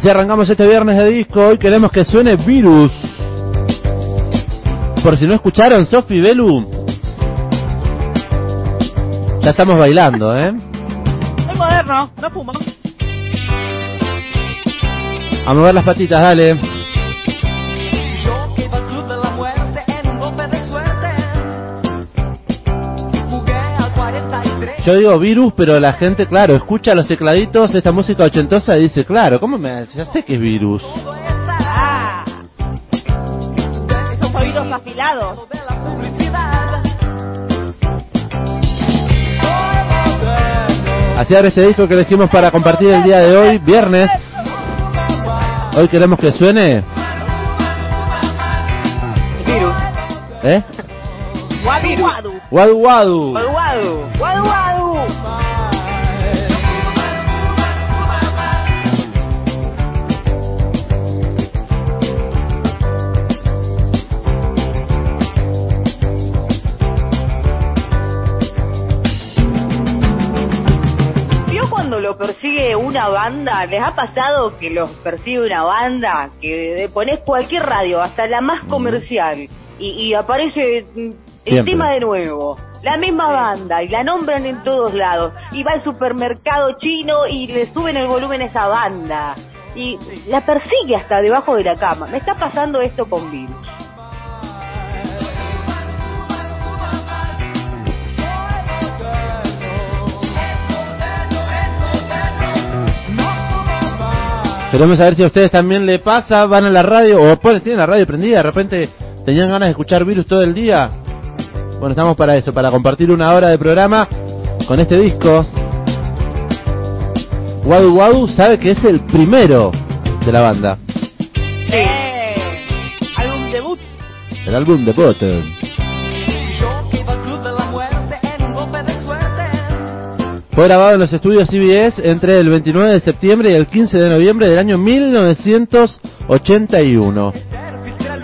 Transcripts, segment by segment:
Así arrancamos este viernes de disco. Hoy queremos que suene Virus. Por si no escucharon, Sofi Belu. Ya estamos bailando, ¿eh? Es moderno, no fumo. A mover las patitas, dale. Yo digo virus, pero la gente, claro, escucha los tecladitos, esta música ochentosa y dice, claro, ¿cómo me Ya sé que es virus. Ah. Esos oídos afilados. Así abre este disco que elegimos para compartir el día de hoy, viernes. Hoy queremos que suene, Virus. ¿eh? Guadu guadu. Wadu Wadu. Guadu, guadu. Guadu, guadu. ¿Vio cuando lo persigue una banda? ¿Les ha pasado que los persigue una banda? Que pones cualquier radio, hasta la más comercial, y, y aparece mm, el Siempre. tema de nuevo. La misma banda, y la nombran en todos lados. Y va al supermercado chino y le suben el volumen a esa banda. Y la persigue hasta debajo de la cama. Me está pasando esto con Virus. Queremos saber si a ustedes también le pasa, van a la radio o pues tienen la radio prendida, de repente tenían ganas de escuchar virus todo el día. Bueno, estamos para eso, para compartir una hora de programa con este disco. Wadu Wadu sabe que es el primero de la banda, Eh, álbum debut. el álbum de Button. Yo que iba al club de la muerte en un golpe de suerte. Fue grabado en los estudios CBS entre el 29 de septiembre y el 15 de noviembre del año 1981.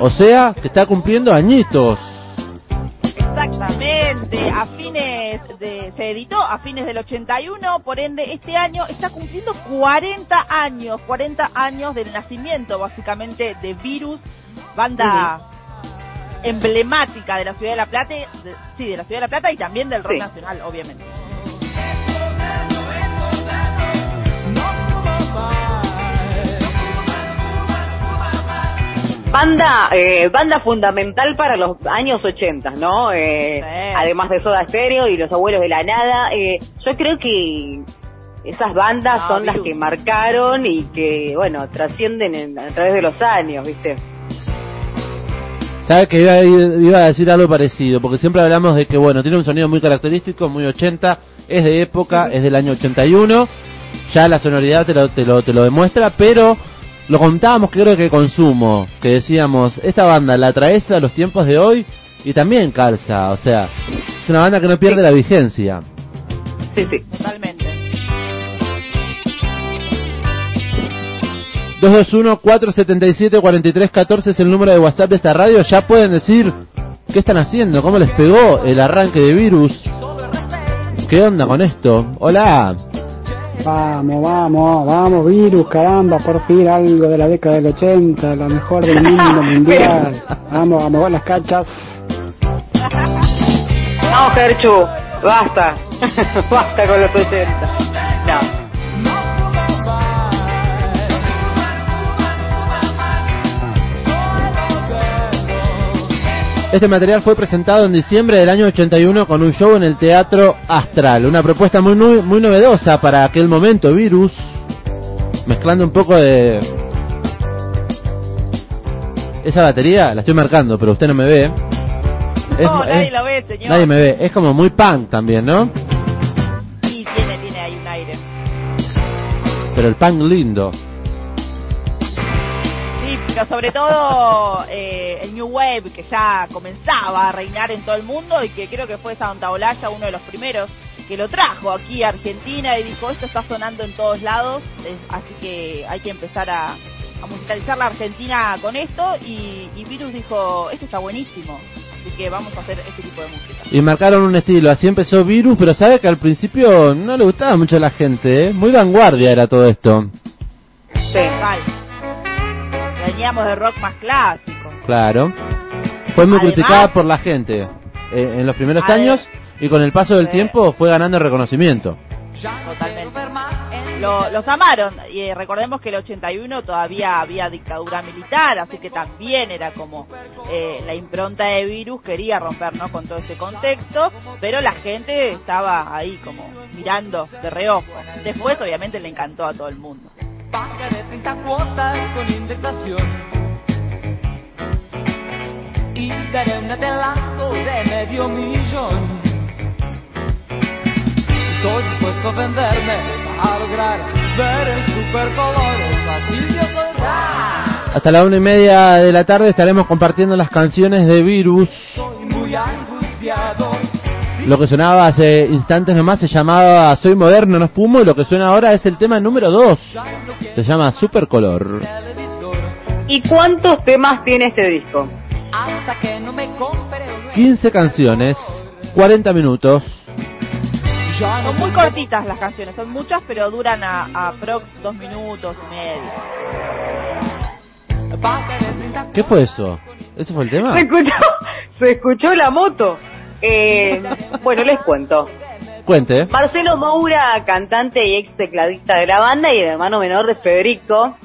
O sea, que está cumpliendo añitos. Exactamente, a fines de, se editó a fines del 81, por ende este año está cumpliendo 40 años, 40 años del nacimiento básicamente de Virus, banda emblemática de la ciudad de La Plata, de- sí, de la ciudad de La Plata y también del rock Sí. nacional, obviamente. Banda, eh, banda fundamental para los años 80, ¿no? Eh, Sí. Además de Soda Stereo y Los Abuelos de la Nada. eh, yo creo que esas bandas Ah, son las que marcaron y que, bueno, trascienden en- a través de los años, ¿viste? Sabe que iba, iba a decir algo parecido, porque siempre hablamos de que, bueno, tiene un sonido muy característico, muy 80, es de época, es del año 81, ya la sonoridad te lo, te lo, te lo demuestra, pero lo contábamos creo que consumo, que decíamos, esta banda la traes a los tiempos de hoy y también calza, o sea, es una banda que no pierde Sí. la vigencia. Sí, sí. Totalmente. 221-477-4314 es el número de WhatsApp de esta radio. Ya pueden decir qué están haciendo, cómo les pegó el arranque de virus. ¿Qué onda con esto? Hola. Vamos, vamos, vamos, virus, caramba, por fin algo de la década del 80, lo mejor del mundo mundial. Vamos a mover las cachas. No, Gerchu, basta. basta con los 80. No. Este material fue presentado en diciembre del año 81 con un show en el Teatro Astral. Una propuesta muy, nu- muy novedosa para aquel momento, virus. Mezclando un poco de... Esa batería la estoy marcando, pero usted no me ve. No, Es- nadie es- lo ve, señor. nadie me ve. Es como muy punk también, ¿no? Sí, tiene, tiene ahí un aire. Pero el punk lindo. Sí, sobre todo eh, el New Wave que ya comenzaba a reinar en todo el mundo y que creo que fue Santa Olaya uno de los primeros que lo trajo aquí a Argentina y dijo esto está sonando en todos lados, es- así que hay que empezar a, a musicalizar la Argentina con esto y, y Virus dijo esto está buenísimo, así que vamos a hacer este tipo de música. Y marcaron un estilo. Así empezó Virus, pero sabe que al principio no le gustaba mucho a la gente, ¿eh? Muy vanguardia era todo esto. Total. Veníamos de rock más clásico. Claro. Fue muy Además- criticada por la gente eh, en los primeros años y con el paso del tiempo fue ganando reconocimiento. Totalmente. Lo- los amaron y eh, recordemos que el 81 todavía había dictadura militar, así que también era como eh, la impronta de virus quería romper ¿no? con todo ese contexto, pero la gente estaba ahí como mirando de reojo. Después obviamente le encantó a todo el mundo. Pagaré 30 cuotas con indexación. Y daré un adelanto de medio millón. Estoy dispuesto a venderme para lograr ver en supercolores a Silvio Soldán. Hasta la una y media de la tarde estaremos compartiendo las canciones de Virus. Soy muy angustiado. Lo que sonaba hace instantes nomás se llamaba Soy Moderno, no fumo y lo que suena ahora es el tema número 2. Se llama Supercolor. ¿Y cuántos temas tiene este disco? Hasta que no me compre un 15 canciones, 40 minutos. Son muy cortitas las canciones, son muchas, pero duran a, a prox dos minutos y medio. Pagaré 30 ¿Qué fue eso? ¿Ese fue el tema? ¿Se escuchó? ¿Se escuchó la moto? Eh, bueno, les cuento. Cuente. Marcelo Moura, cantante y ex tecladista de la banda y el hermano menor de Federico,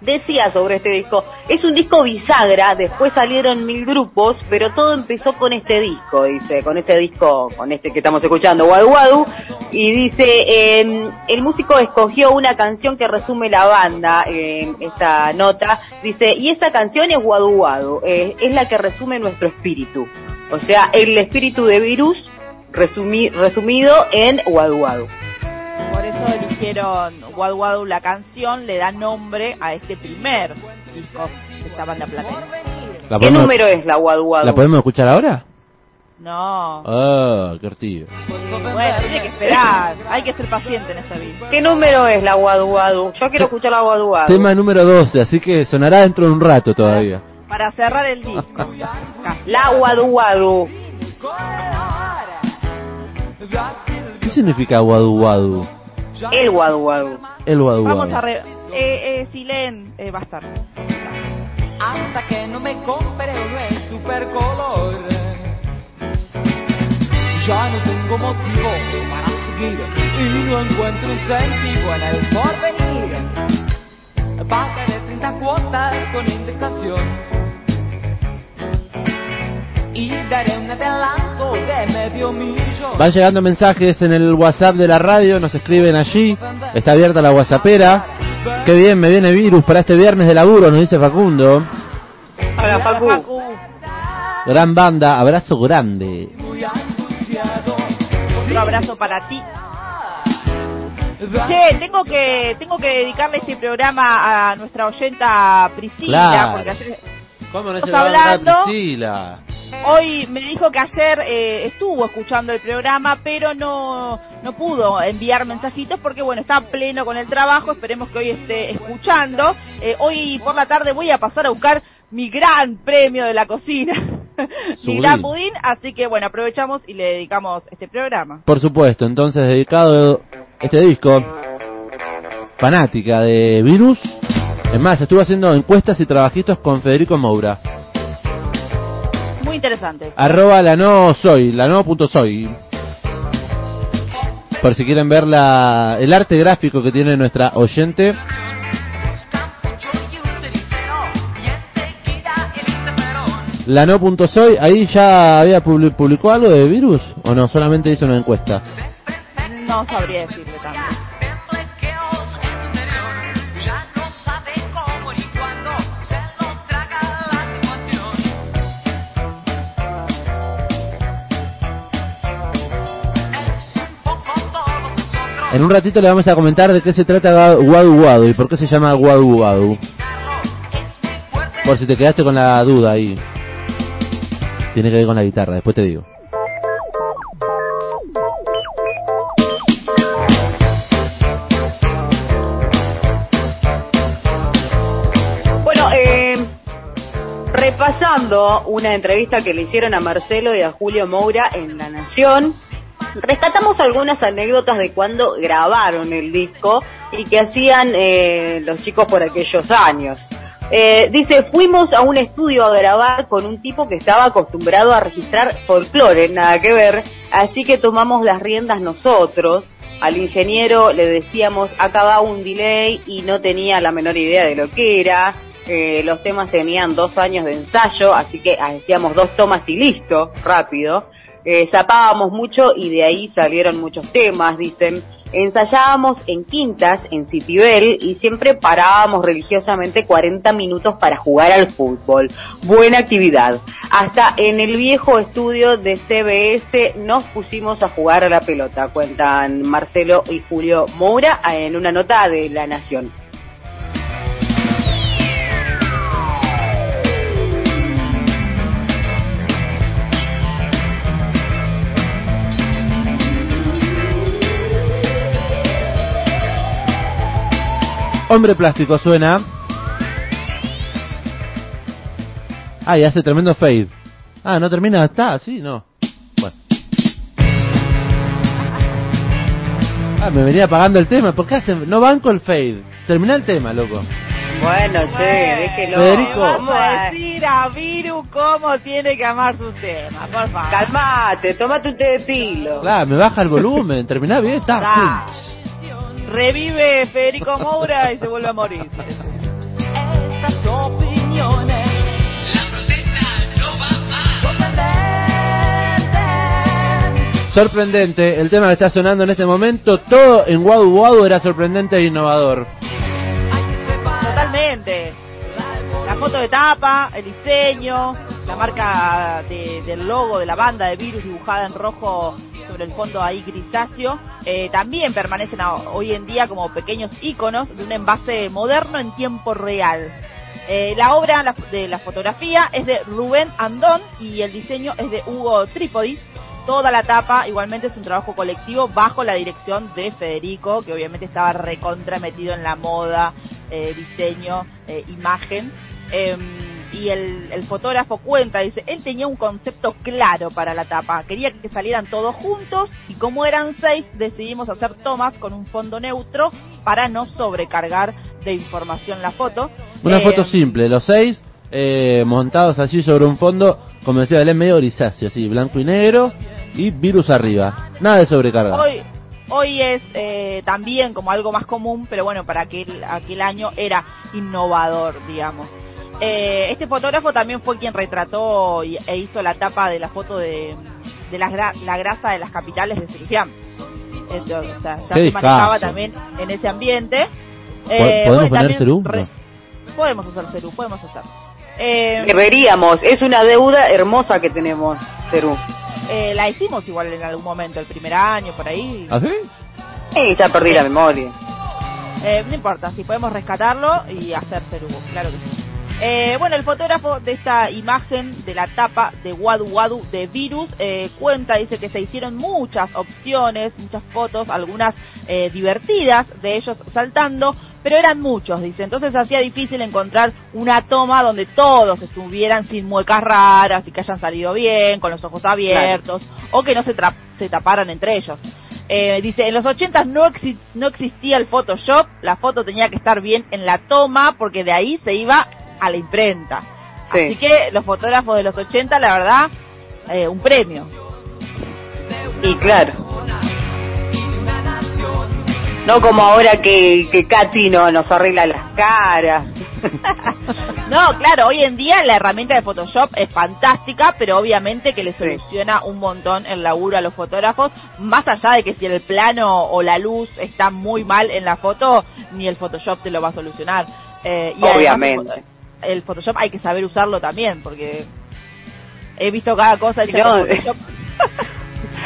decía sobre este disco, es un disco bisagra, después salieron mil grupos, pero todo empezó con este disco, dice, con este disco, con este que estamos escuchando, Wadu Wadu, y dice, eh, el músico escogió una canción que resume la banda, en esta nota, dice, y esa canción es Wadu Wadu, eh, es la que resume nuestro espíritu, o sea, el espíritu de Virus resumi- resumido en Wadu Wadu. Por eso eligieron Wadu Wadu, la canción, le da nombre a este primer disco de esta banda platense. ¿La ¿Qué podemos, número es la Wadu Wadu? ¿La podemos escuchar ahora? No. Ah, qué ortigo. Bueno, tiene que esperar. Hay que ser paciente en esta vida. ¿Qué número es la Wadu Wadu? Yo quiero escuchar la Wadu Wadu. Tema número 12, así que sonará dentro de un rato todavía. Para cerrar el disco. La Wadu Wadu. ¿Qué significa Wadu Wadu? El Wadu Wadu. El Wadu Vamos a re... Eh, eh, Silen, eh, va a estar. hasta que no me compre uno en supercolor. Ya no tengo motivo para seguir y no encuentro un sentido en el porvenir. Pagaré 30 cuotas con indexación. Y daré un adelanto de medio millón. Van llegando mensajes en el WhatsApp de la radio, nos escriben allí. Está abierta la WhatsAppera. Qué bien, me viene virus para este viernes de laburo, nos dice Facundo. Hola, Facu. Gran banda, abrazo grande. Otro abrazo para ti. Che, tengo que tengo que dedicarle este programa a nuestra oyenta Priscila, Claro. porque ayer- ¿Cómo no se va a hablando. Priscila? Hoy me dijo que ayer eh, estuvo escuchando el programa, pero no no pudo enviar mensajitos porque bueno está pleno con el trabajo. Esperemos que hoy esté escuchando. Eh, hoy por la tarde voy a pasar a buscar mi gran premio de la cocina, mi gran budín. Así que bueno aprovechamos y le dedicamos este programa. Por supuesto, entonces dedicado este disco, fanática de Virus. Es más, estuvo haciendo encuestas y trabajitos con Federico Moura. Muy interesante. Arroba la no soy, la no punto soy. Por si quieren ver la, el arte gráfico que tiene nuestra oyente. La no punto soy, ahí ya había publi- publicó algo de virus o no, solamente hizo una encuesta. No sabría decirle tanto. En un ratito le vamos a comentar de qué se trata Wadu Wadu y por qué se llama Wadu Wadu. Por si te quedaste con la duda ahí. Tiene que ver con la guitarra, después te digo. Bueno, eh, repasando una entrevista que le hicieron a Marcelo y a Julio Moura en La Nación, rescatamos algunas anécdotas de cuando grabaron el disco y que hacían eh, los chicos por aquellos años. Eh, dice, fuimos a un estudio a grabar con un tipo que estaba acostumbrado a registrar folclore, nada que ver, así que tomamos las riendas nosotros. Al ingeniero le decíamos, acá va un delay y no tenía la menor idea de lo que era. Eh, los temas tenían dos años de ensayo, así que hacíamos dos tomas y listo, rápido. Eh, zapábamos mucho y de ahí salieron muchos temas, dicen. Ensayábamos en quintas, en Citibel, y siempre parábamos religiosamente 40 minutos para jugar al fútbol. Buena actividad. Hasta en el viejo estudio de CBS nos pusimos a jugar a la pelota, cuentan Marcelo y Julio Moura en una nota de La Nación. Hombre plástico suena. Ah, y hace tremendo fade. Ah, no termina, está, sí, no. Bueno. Ah, me venía apagando el tema. ¿Por qué hacen? No banco el fade. Termina el tema, loco. Bueno, che, déjelo. Federico. Vamos a decir a Viru cómo tiene que amar su tema, por favor. Calmate, tómate un té de pilo. Claro, me baja el volumen. Termina bien, está. Revive Federico Moura y se vuelve a morir. Estas opiniones. La protesta no va más. Sorprendente, el tema que está sonando en este momento, todo en Wadu Wadu era sorprendente e innovador. Totalmente. La foto de tapa, el diseño, la marca de- del logo de la banda de Virus dibujada en rojo sobre el fondo ahí grisáceo, eh, también permanecen hoy en día como pequeños iconos de un envase moderno en tiempo real. Eh, la obra de la fotografía es de Rubén Andón y el diseño es de Hugo Trípodi. Toda la tapa igualmente es un trabajo colectivo bajo la dirección de Federico, que obviamente estaba recontra metido en la moda, eh, diseño, imagen. Y el, el fotógrafo cuenta, dice, él tenía un concepto claro para la tapa, quería que salieran todos juntos y como eran seis decidimos hacer tomas con un fondo neutro para no sobrecargar de información la foto. Una foto simple, los seis eh, montados allí sobre un fondo, como decía Belén, medio grisáceo, así, blanco y negro, y virus arriba. Nada de sobrecarga. Hoy, hoy es eh, también como algo más común, pero bueno, para aquel, aquel año era innovador, digamos. Eh, este fotógrafo también fue quien retrató y- e hizo la tapa de la foto de, de la, gra- la grasa de las capitales de Sebastián. Esto, o sea, ya Qué se manejaba también en ese ambiente. ¿Podemos poner y también Cerú? No. Podemos hacer Cerú, podemos hacer. Eh, Deberíamos, es una deuda hermosa que tenemos, Perú. eh, la hicimos igual en algún momento, el primer año, por ahí. ¿Ah, sí? Eh, ya perdí la memoria. Eh, no importa, si podemos rescatarlo y hacer Perú, claro que sí. Eh, bueno, el fotógrafo de esta imagen de la tapa de Wadu Wadu de Virus eh, cuenta, dice que se hicieron muchas opciones, muchas fotos, algunas eh, divertidas de ellos saltando, pero eran muchos, dice. Entonces hacía difícil encontrar una toma donde todos estuvieran sin muecas raras y que hayan salido bien, con los ojos abiertos, o que no se, tra- se taparan entre ellos. Eh, dice, en los 80 no, exi- no existía el Photoshop, la foto tenía que estar bien en la toma porque de ahí se iba a la imprenta. Sí. Así que los fotógrafos de los 80, la verdad, eh, un premio. Y claro. No como ahora que, que Katy no, nos arregla las caras. No, claro, hoy en día la herramienta de Photoshop es fantástica, pero obviamente que le soluciona un montón el laburo a los fotógrafos, más allá de que si el plano o la luz está muy mal en la foto, ni el Photoshop te lo va a solucionar. Eh, y Obviamente. El Photoshop hay que saber usarlo también, porque he visto cada cosa hecha No, con Photoshop.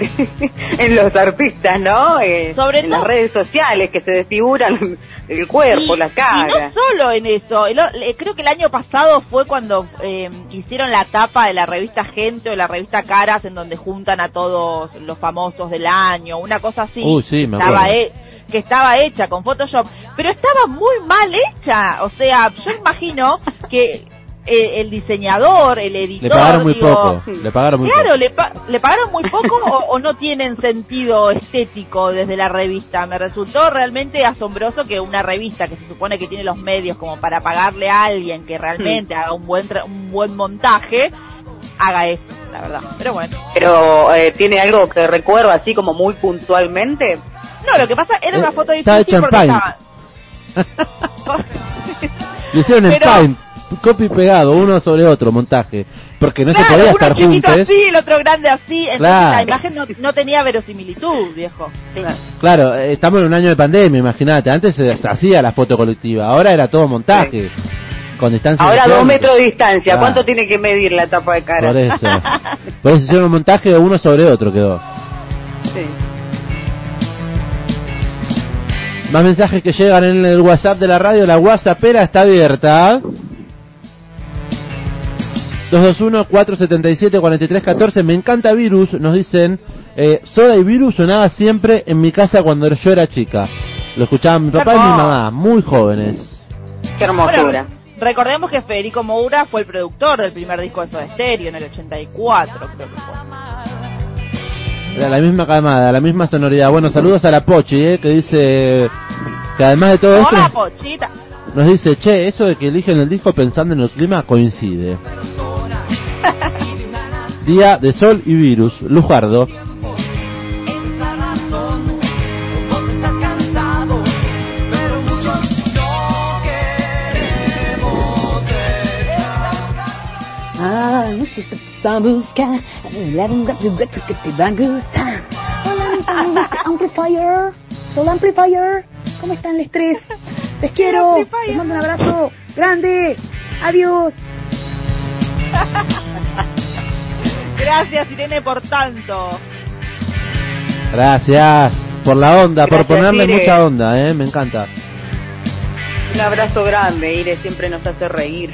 en los artistas, ¿no? Eh, Sobre en todo- las redes sociales que se desfiguran el cuerpo, Y- la Y cara. no solo en eso, el creo que el año pasado fue cuando eh, hicieron la tapa de la revista Gente o la revista Caras en donde juntan a todos los famosos del año, una cosa así. Uy, sí, me estaba acuerdo. he- que estaba hecha con Photoshop, pero estaba muy mal hecha, o sea, yo imagino que eh, el diseñador, el editor. Le pagaron muy digo, poco. Le pagaron muy Claro, poco. le, pa- le pagaron muy poco o, o no tienen sentido estético desde la revista. Me resultó realmente asombroso que una revista que se supone que tiene los medios como para pagarle a alguien que realmente haga un buen tra- un buen montaje haga eso, la verdad. Pero bueno. Pero eh, tiene algo que recuerdo así como muy puntualmente. No, lo que pasa era una Eh, foto estaba difícil en porque Paint. estaba... Lo hicieron en Pero- Paint, copy y pegado, uno sobre otro, montaje. Porque no claro, se podía uno estar chiquito juntos. así, el otro grande así, entonces Claro. la imagen no, no tenía verosimilitud, viejo. Claro, eh, estamos en un año de pandemia, imagínate. Antes se, hacía la foto colectiva, ahora era todo montaje. Con distancia Ahora dos metros de distancia. ¿Cuánto tiene que medir la tapa de cara? Por eso. Por eso hicieron un montaje de uno sobre otro quedó. Sí. Más mensajes que llegan en el WhatsApp de la radio. La WhatsAppera está abierta. 221-477-4314. Me encanta Virus. Nos dicen, eh, Soda y Virus sonaba siempre en mi casa cuando yo era chica. Lo escuchaban mi papá y mi mamá, muy jóvenes. Qué hermosura. Bueno, recordemos que Federico Moura fue el productor del primer disco de Soda Stereo en el 84, creo que fue. Era la misma camada, la misma sonoridad. Bueno, saludos a la Pochi, eh, que dice que además de todo esto Hola, Pochita. nos dice, che, eso de que eligen el disco pensando en el clima coincide. Día de sol y virus, Lujardo. No. Ah, música para buscar. La que te va a gustar. Hola, mis amigos de Amplifier. Hola, Amplifier. ¿Cómo están los tres? Les quiero. Les mando un abrazo grande. Adiós. Gracias, Irene, por tanto. Gracias por la onda, por ponerle mucha onda, eh, me encanta. Un abrazo grande, Ire, siempre nos hace reír.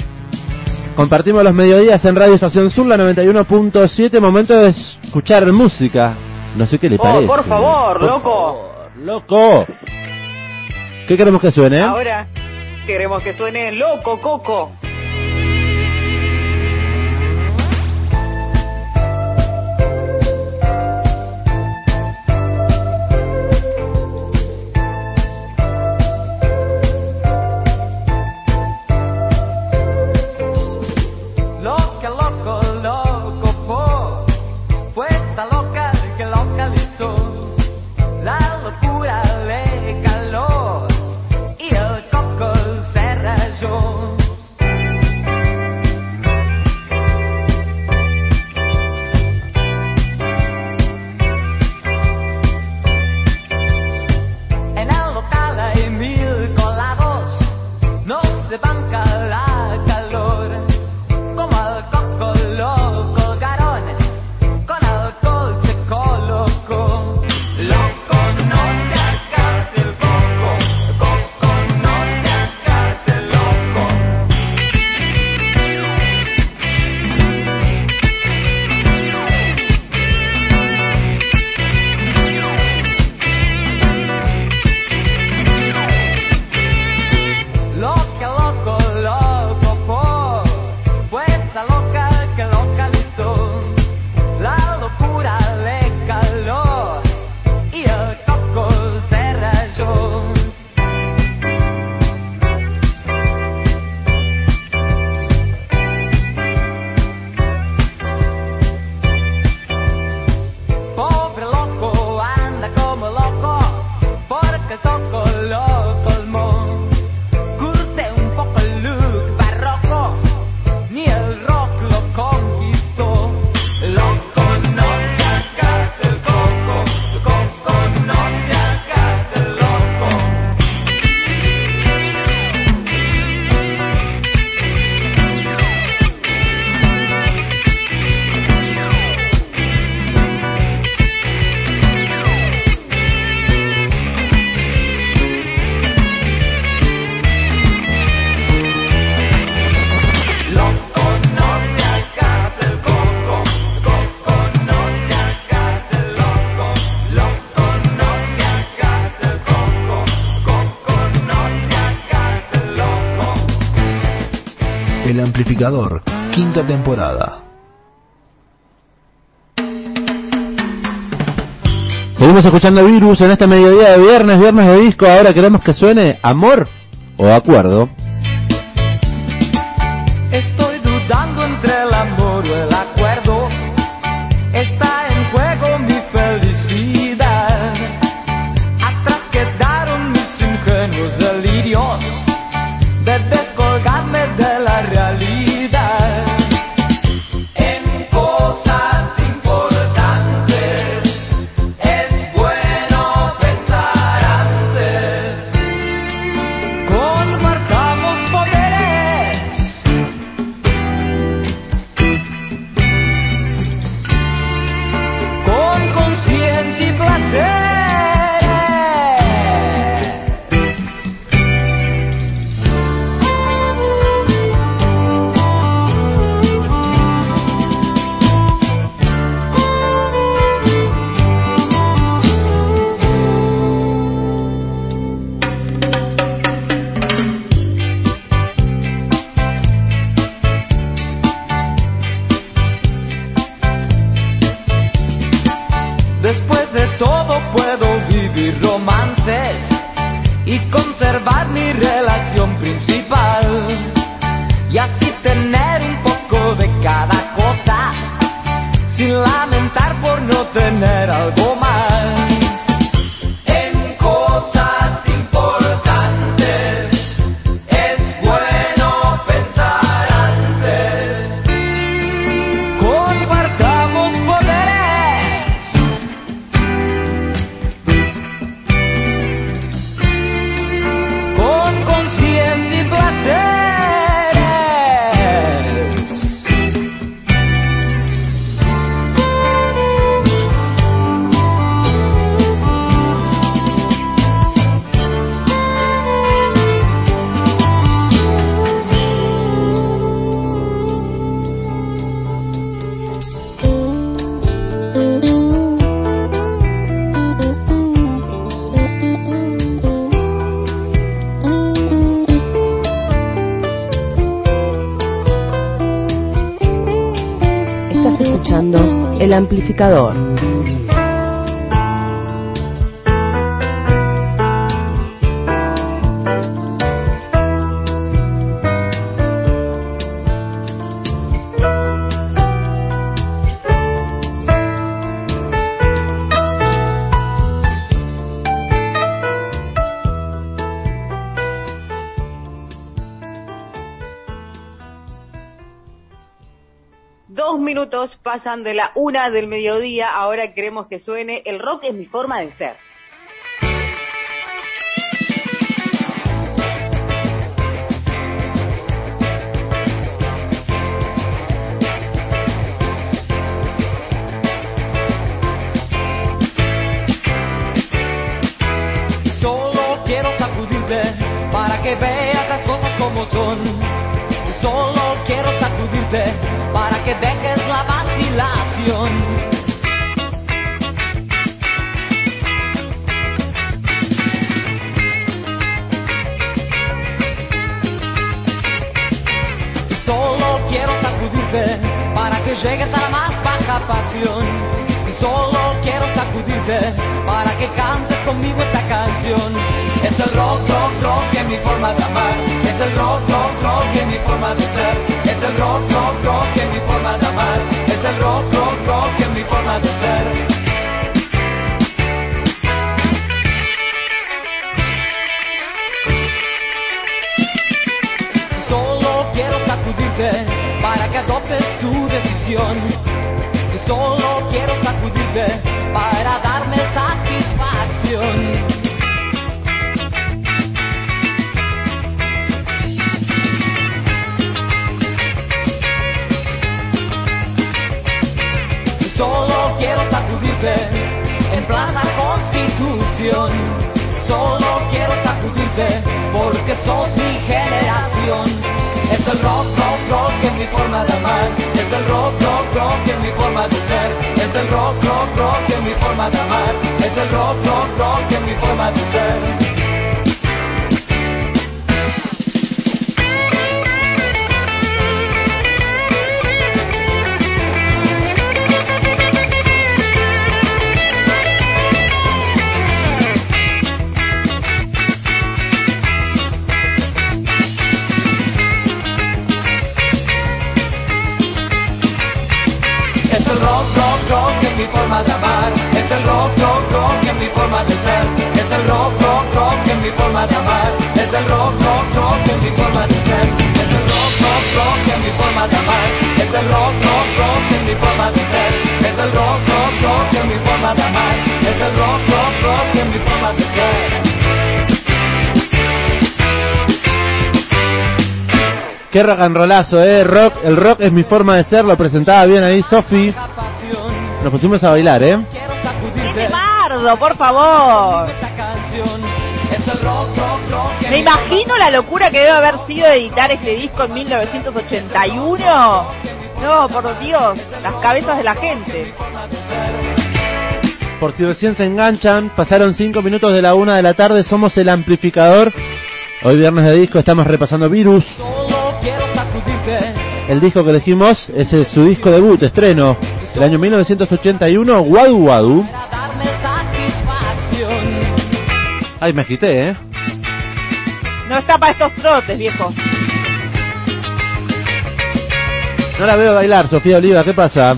Compartimos los mediodías en Radio Estación Sur, la 91.7, momento de escuchar música. No sé qué le Oh, parece. por favor, Por loco. favor, loco. ¿Qué queremos que suene? Ahora queremos que suene loco, Coco. Escuchando Virus en este mediodía de viernes, viernes de disco. Ahora queremos que suene amor o acuerdo. Estoy El minutos pasan de la una del mediodía. Ahora queremos que suene El rock es mi forma de ser. Solo quiero sacudirte para que veas las cosas como son. Solo quiero sacudirte que dejes la vacilación. Solo quiero sacudirte para que llegues a la más baja pasión. Solo quiero sacudirte para que cantes conmigo esta canción. Es el rock, rock, rock en mi forma de amar. Es el rock, rock, rock en mi forma de ser. Es el rock, rock, rock en Es el rock, rock, rock en mi forma de ser. Solo quiero sacudirte para que adoptes tu decisión. Solo quiero sacudirte para darme satisfacción. En Plaza Constitución. Solo quiero sacudirte porque sos mi generación. Es el rock, rock, rock en mi forma de amar. Es el rock, rock, rock en mi forma de ser. Es el rock, rock, rock en mi forma de amar. Es el rock, rock, rock en mi forma de ser. Qué rock and rollazo, eh. Rock, el rock es mi forma de ser, lo presentaba bien ahí Sofi. Nos pusimos a bailar, eh. ¡Qué Mardo, por favor! Me imagino la locura que debe haber sido editar este disco en 1981. No, por Dios, las cabezas de la gente. Por si recién se enganchan, pasaron 5 minutos de la una de la tarde, somos el amplificador. Hoy viernes de disco estamos repasando Virus. El disco que elegimos es su disco debut, estreno, del año 1981, Wadu Wadu. Ay, me agité, ¿eh? No está para estos trotes, viejo. No la veo bailar, Sofía Oliva, ¿qué pasa?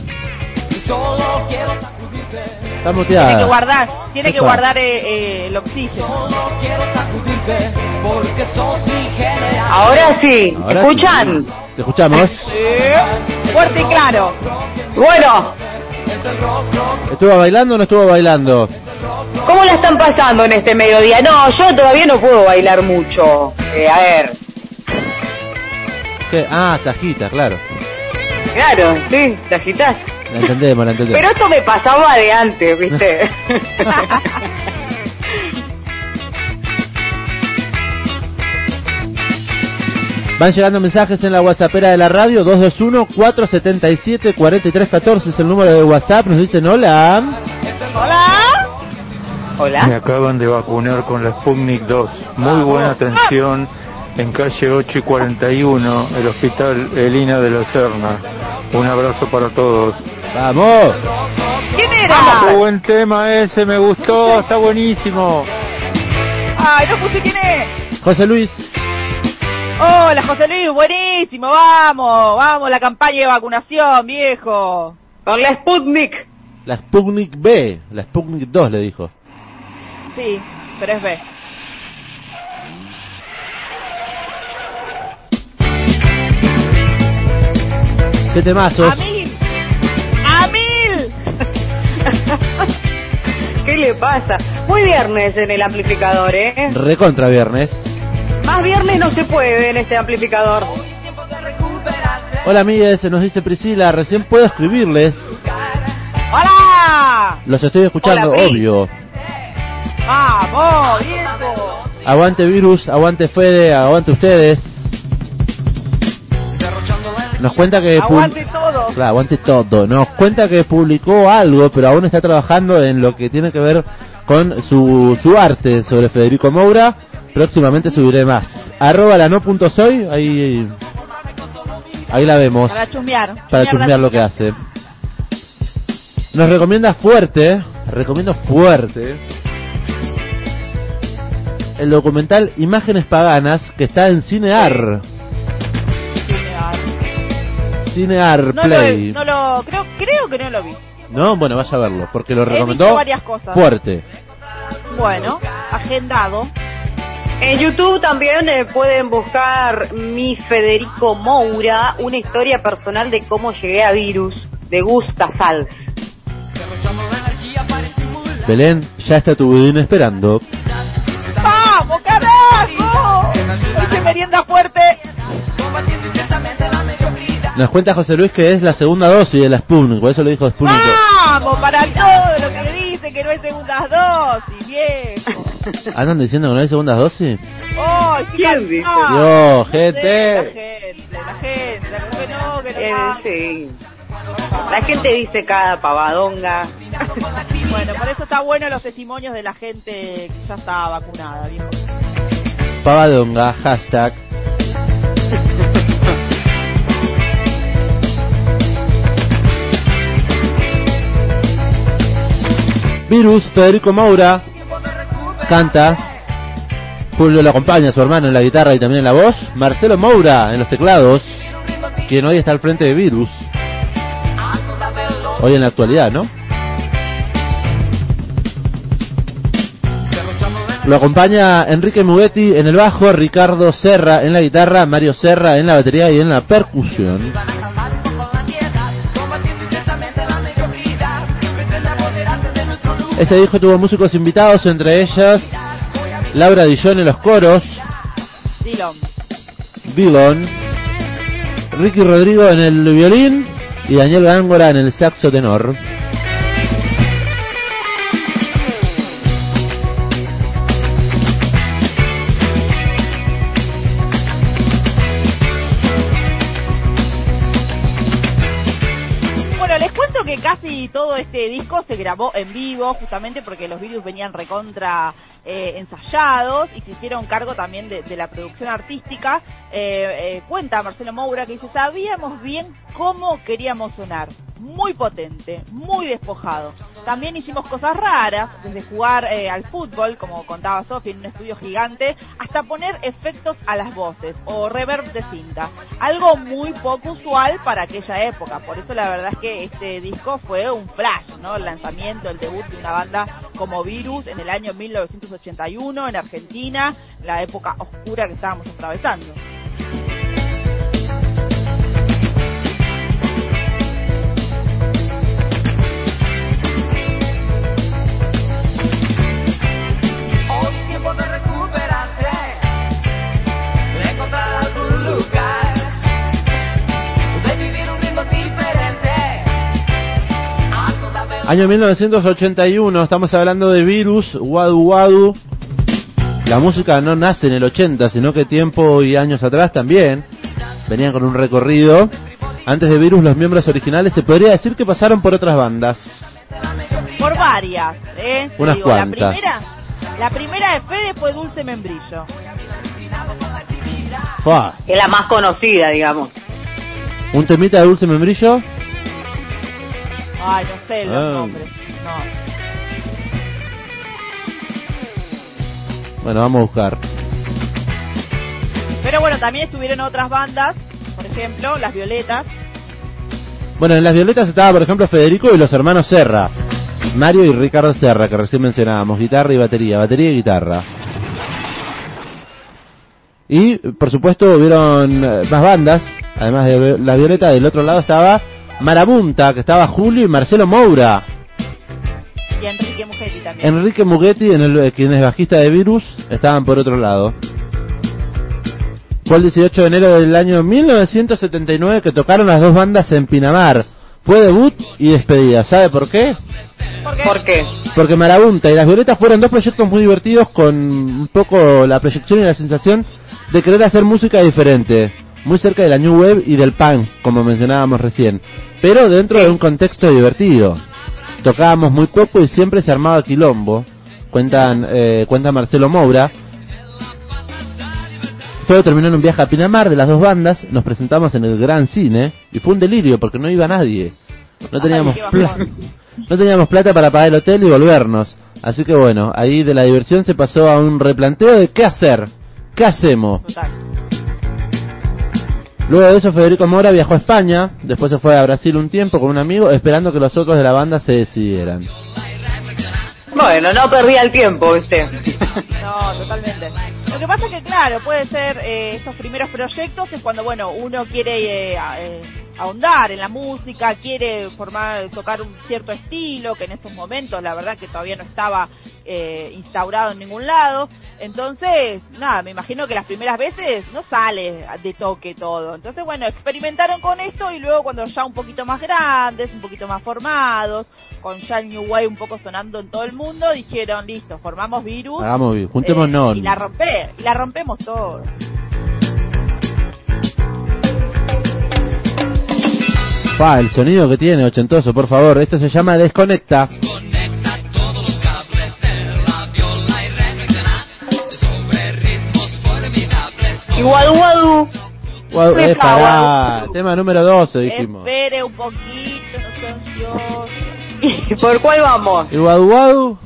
Tiene que guardar, tiene que guardar eh, eh, el oxígeno. Ahora sí, Ahora ¿escuchan? sí. Te escuchamos. Sí. Fuerte y claro. Bueno, ¿Estuvo bailando o no estuvo bailando? ¿cómo la están pasando en este mediodía? No, yo todavía no puedo bailar mucho. Eh, a ver, ¿Qué? Ah, Sajita, claro. claro, sí, te. La entendemos, la entendemos. Pero esto me pasaba de antes, ¿viste? Van llegando mensajes en la WhatsAppera de la radio, 221-477-4314 es el número de WhatsApp, nos dicen hola. Hola. Me Hola. acaban de vacunar con la Sputnik 2. Muy buena atención en calle 8 y 41, el hospital Elina de la Serna. Un abrazo para todos. Vamos. ¿Quién ¡Qué era? buen tema ese! Me gustó, está buenísimo. Ay, no puse quién es. José Luis. Hola, José Luis, buenísimo. Vamos, vamos, la campaña de vacunación, viejo. Con la Sputnik. La Sputnik B, la Sputnik 2 le dijo. Sí, pero es B. A mil. A mil. ¿Qué le pasa? Muy viernes en el amplificador, ¿eh? Recontra viernes. Más viernes no se puede en este amplificador. Hola amigues, nos dice Priscila, recién puedo escribirles. ¡Hola! Los estoy escuchando, Hola, obvio. ¡Vamos, viejo! Aguante virus, aguante Fede, aguante ustedes. Nos cuenta que... ¡Aguante todo! Claro, aguante todo. Nos cuenta que publicó algo, pero aún está trabajando en lo que tiene que ver con su, su arte sobre Federico Moura. Próximamente subiré más. Arroba la no punto soy, ahí, ahí la vemos Para chusmear. para chusmear lo que hace. Nos recomienda fuerte, recomiendo fuerte, el documental Imágenes Paganas que está en Cinear. Cinear No lo, no lo, creo, creo que no lo vi. No, bueno, vaya a verlo, porque lo He recomendó visto varias cosas. fuerte. Bueno, agendado. En YouTube también eh, pueden buscar mi Federico Moura, una historia personal de cómo llegué a Virus, de Gusta Sals. Belén, ya está tu budín esperando. ¡Vamos, carajo! Dice merienda fuerte. Nos cuenta José Luis que es la segunda dosis de la Sputnik, por eso lo dijo Sputnik. ¡Vamos! Para todo lo que dice que no hay segundas dosis, viejo. ¿Andan diciendo que no hay segundas dosis? ¡Ay, qué ¿Quién dice? Sí, gente. La gente, la gente, la que no, que no. Eh, sí. La gente dice cada pavadonga. Bueno, por eso está bueno los testimonios de la gente que ya está vacunada, viejo. Pavadonga, hashtag. Virus, Federico Moura, canta. Julio lo acompaña, su hermano en la guitarra y también en la voz. Marcelo Moura en los teclados, quien hoy está al frente de Virus. Hoy en la actualidad, ¿no? Lo acompaña Enrique Mugetti en el bajo, Ricardo Serra en la guitarra, Mario Serra en la batería y en la percusión. Este disco tuvo músicos invitados, entre ellas Laura Dillon en los coros, Dillon. Dillon, Ricky Rodrigo en el violín y Daniel Gángora en el saxo tenor. Este disco se grabó en vivo, justamente porque los virus venían recontra eh, ensayados y se hicieron cargo también de, de la producción artística. Eh, eh, cuenta Marcelo Moura que dice, sabíamos bien cómo queríamos sonar. Muy potente, muy despojado. También hicimos cosas raras, desde jugar eh, al fútbol, como contaba Sofi, en un estudio gigante, hasta poner efectos a las voces o reverb de cinta. Algo muy poco usual para aquella época. Por eso la verdad es que este disco fue un flash, ¿no? El lanzamiento, el debut de una banda como Virus en el año 1981 en Argentina, la época oscura que estábamos atravesando. Tiempo de recuperarse, Año 1981, estamos hablando de Virus, Wadu Wadu. La música no nace en el 80, sino que tiempo y años atrás también venían con un recorrido. Antes de Virus, los miembros originales se podría decir que pasaron por otras bandas. Por varias, ¿eh? Unas digo, La cuantas. primera, la primera de Fede fue Dulce Membrillo. Es la más conocida, digamos. Un temita de dulce membrillo. Ay, no sé los Ah. nombres. No. Bueno, vamos a buscar. Pero bueno, también estuvieron otras bandas, por ejemplo, Las Violetas. Bueno, en las violetas estaba, por ejemplo, Federico y los hermanos Serra. Mario y Ricardo Serra, que recién mencionábamos. Guitarra y batería. Batería y guitarra. Y, por supuesto, hubieron eh, más bandas. Además de la violeta, del otro lado estaba Marabunta, que estaba Julio y Marcelo Moura. Y Enrique Mugetti también. Enrique Mugetti, en el, eh, quien es bajista de Virus, estaban por otro lado. Fue el 18 de enero del año 1979 que tocaron las dos bandas en Pinamar. Fue debut y despedida. ¿Sabe por qué? ¿Por qué? ¿Por qué? Porque Marabunta y Las Violetas fueron dos proyectos muy divertidos con un poco la proyección y la sensación de querer hacer música diferente. Muy cerca de la New Wave y del punk, como mencionábamos recién. Pero dentro de un contexto divertido. Tocábamos muy poco y siempre se armaba quilombo. Cuentan, eh, cuenta Marcelo Moura. Todo terminó en un viaje a Pinamar de las dos bandas. Nos presentamos en el Gran Cine y fue un delirio porque no iba nadie. No teníamos qué plata. No teníamos plata para pagar el hotel y volvernos. Así que bueno, ahí de la diversión se pasó a un replanteo de qué hacer. ¿Qué hacemos? Luego de eso Federico Mora viajó a España, después se fue a Brasil un tiempo con un amigo, esperando que los otros de la banda se decidieran. Bueno, no perdía el tiempo, ¿viste? No, totalmente. Lo que pasa es que, claro, puede ser eh, estos primeros proyectos es cuando, bueno, uno quiere eh, a- eh, ahondar en la música, quiere formar, tocar un cierto estilo, que en estos momentos la verdad que todavía no estaba eh, instaurado en ningún lado. Entonces, nada, me imagino que las primeras veces no sale de toque todo. Entonces, bueno, experimentaron con esto y luego cuando ya un poquito más grandes, un poquito más formados, con ya el New Wave un poco sonando en todo el mundo, dijeron, listo, formamos Virus. Hagamos juntémonos. Eh, y la rompe, y la rompemos todo. Pa, el sonido que tiene, ochentoso, por favor. Esto se llama Desconecta. Igual, guadu. Pará. cago. Tema número 12, dijimos. Espere un poquito, no sea ansioso. ¿Y por cuál vamos? Igual, guadu.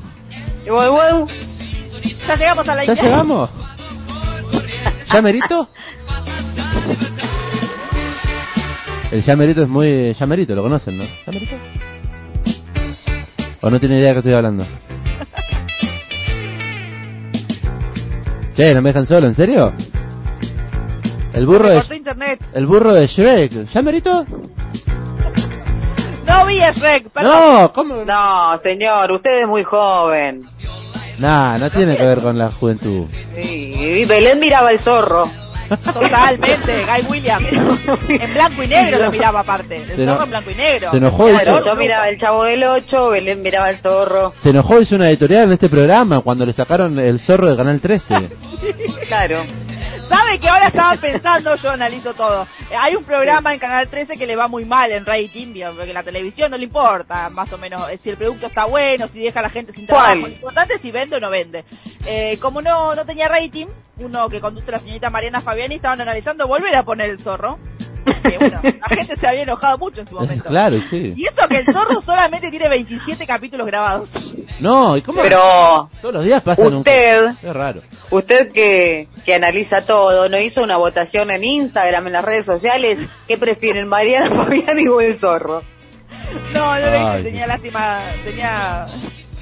Ya llegamos a la ¿Ya idea. llegamos? ¿Ya merito? El Yamerito es muy... Yamerito, lo conocen, ¿no? ¿Yamerito? ¿O no tiene idea de qué estoy hablando? Che, no me dejan solo, ¿en serio? El burro de internet. el burro de Shrek. ¿Ya merito? No vi a Shrek, perdón. No, ¿cómo? No, señor, usted es muy joven. Nah, no tiene que ver con la juventud. Sí, y Belén miraba el zorro. Totalmente, Guy Williams. En blanco y negro lo miraba aparte. El Se zorro en blanco y negro. se enojó Claro, yo miraba el chavo del 8, Belén miraba el zorro. Se enojó, hizo una editorial en este programa cuando le sacaron el zorro de Canal 13. Claro. ¿Sabe que ahora estaba pensando? Yo analizo todo. Eh, Hay un programa en Canal 13 que le va muy mal en rating, bien, porque la televisión no le importa, más o menos, eh, si el producto está bueno, si deja a la gente sin trabajo. ¿Cuál? Lo importante es si vende o no vende. Eh, como no, no tenía rating, uno que conduce la señorita Mariana Fabiani estaban analizando volver a poner el zorro. Que, bueno, la gente se había enojado mucho en su momento. claro, sí. Y eso que el zorro solamente tiene 27 capítulos grabados. No, ¿y cómo? Pero Todos los días pasan un... usted, Es raro. usted que, que analiza todo, ¿no hizo una votación en Instagram, en las redes sociales? ¿Qué prefieren, Mariana Fabiani o el zorro? No, no lo hice, tenía lástima, tenía...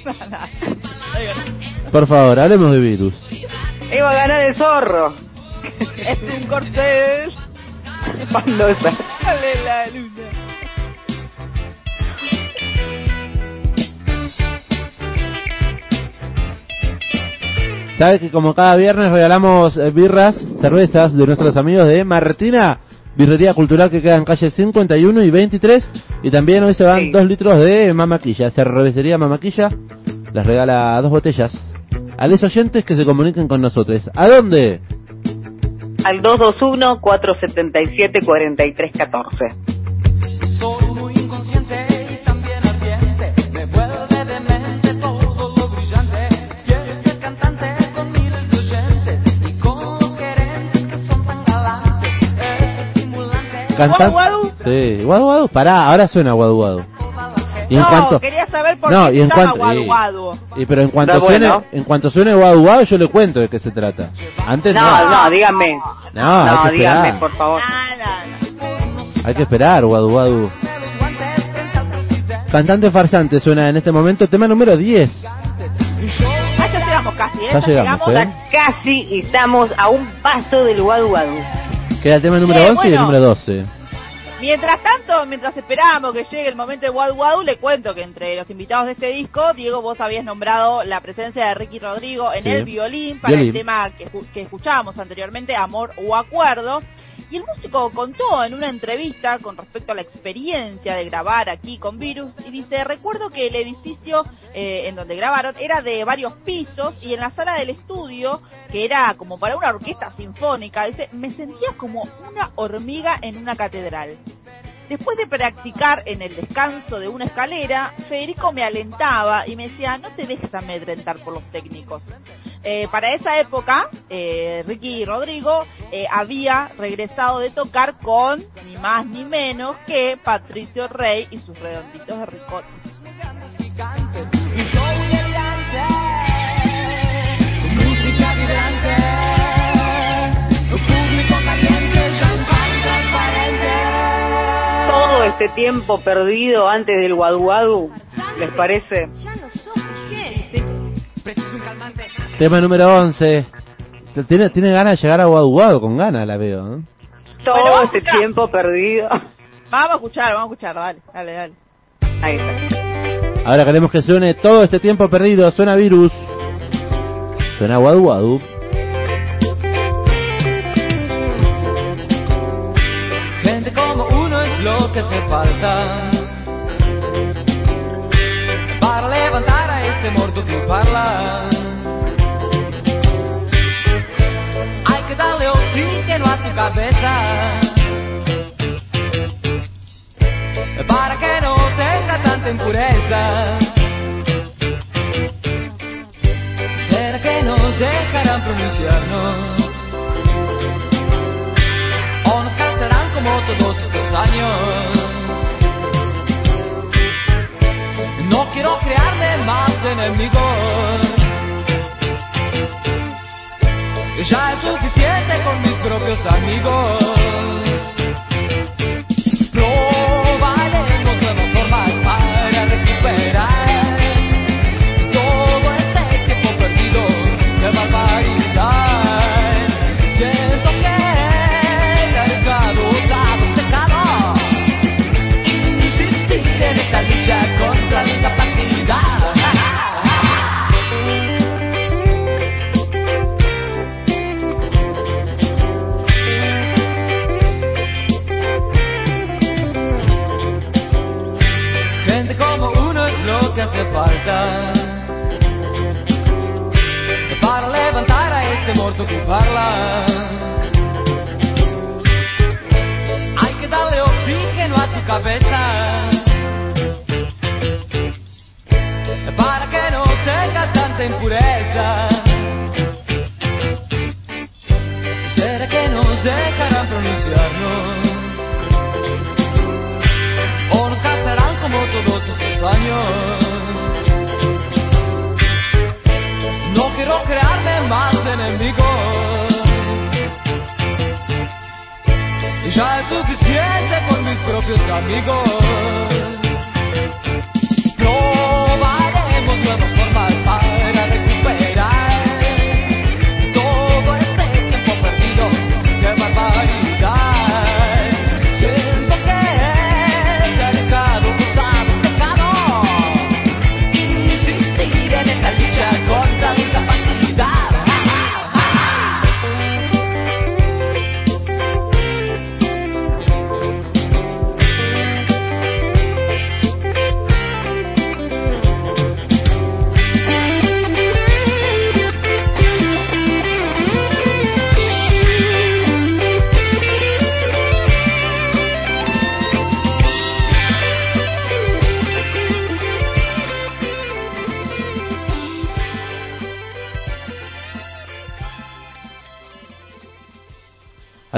Por favor, hablemos de virus. Iba a ganar el zorro. Es un cortés. Cuando Sale la luna. ¿Sabe que como cada viernes regalamos eh, birras, cervezas de nuestros amigos de Martina? Birrería cultural que queda en calle 51 y 23. Y también hoy se van Sí. dos litros de mamaquilla. Cervecería Mamaquilla les regala dos botellas a los oyentes que se comuniquen con nosotros. ¿A dónde? Al 221-477-4314. Estimulante. Cantan- Guadu, guadu. Sí, guadu guadu. Pará, ahora suena guadu guadu. Y en no, cuanto... quería saber por No, qué y se en llama cuanto... Guadu y- Guadu. y pero en cuanto suene, bueno. en cuanto suene guadu guadu, yo le cuento de qué se trata. Antes no. No, no, dígame. No, No, esperar. por favor. Nada. Hay que esperar, guadu guadu. Cantante farsante suena en este momento, tema número 10. Ah, ya llegamos casi, ¿eh? Ya llegamos, ¿eh? Ya casi estamos a un paso del guadu guadu. Queda el tema número Eh, 11 y el número 12. Mientras tanto, mientras esperábamos que llegue el momento de Guadu Guadu, le cuento que entre los invitados de este disco, Diego, vos habías nombrado la presencia de Ricky Rodrigo en Sí. el violín para Violín. el tema que, que escuchábamos anteriormente, Amor o Acuerdo. Y el músico contó en una entrevista con respecto a la experiencia de grabar aquí con Virus y dice, recuerdo que el edificio eh, en donde grabaron era de varios pisos y en la sala del estudio, que era como para una orquesta sinfónica, dice, me sentía como una hormiga en una catedral. Después de practicar en el descanso de una escalera, Federico me alentaba y me decía, no te dejes amedrentar por los técnicos. Eh, para esa época, eh, Ricky Rodrigo eh, había regresado de tocar con ni más ni menos que Patricio Rey y sus redonditos de ricota. Todo este tiempo perdido antes del guadu guadu, ¿les parece? Tema número 11. Tiene, tiene ganas de llegar a guadu guadu, con ganas la veo. ¿eh? Todo Bueno, este escuchar. tiempo perdido. Vamos a escuchar, vamos a escuchar, dale, dale, dale. Ahí está. Ahora queremos que suene todo este tiempo perdido. Suena virus. Suena guadu hace falta para levantar a este muerto que parla. Hay que darle oxígeno a tu cabeza para que no tenga tanta impureza. ¿Será que nos dejarán pronunciarnos? como todos estos años. Quiero crearme más enemigos. Ya es suficiente con mis propios amigos.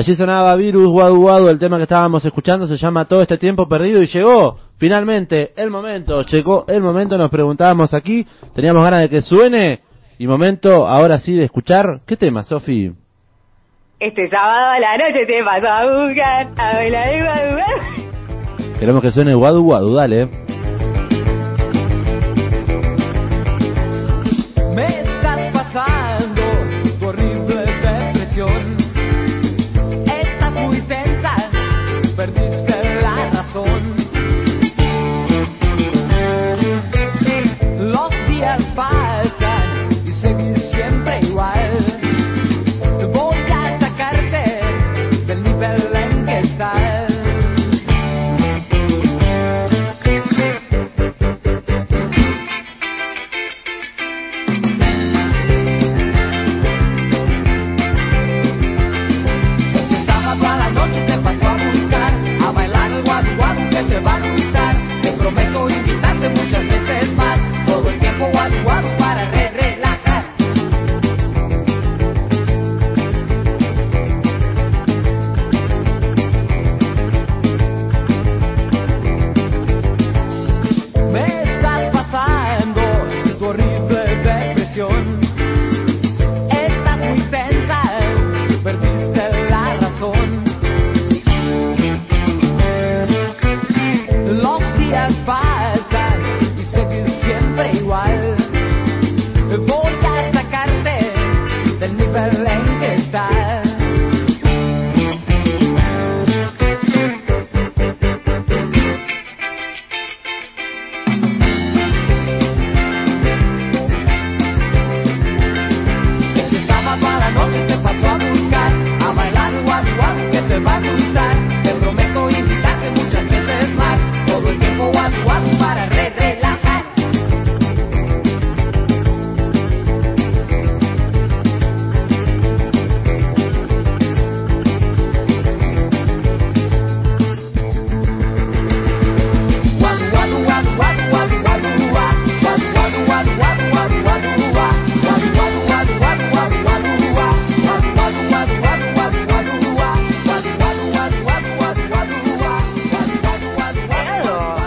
Allí sonaba Virus, Guadu Guadu, el tema que estábamos escuchando se llama Todo este tiempo perdido y llegó finalmente el momento, llegó el momento, nos preguntábamos aquí, teníamos ganas de que suene y momento ahora sí de escuchar. ¿Qué tema, Sofi? Este sábado a la noche te paso a buscar a bailar guadu. Queremos que suene Guadu Guadu, dale.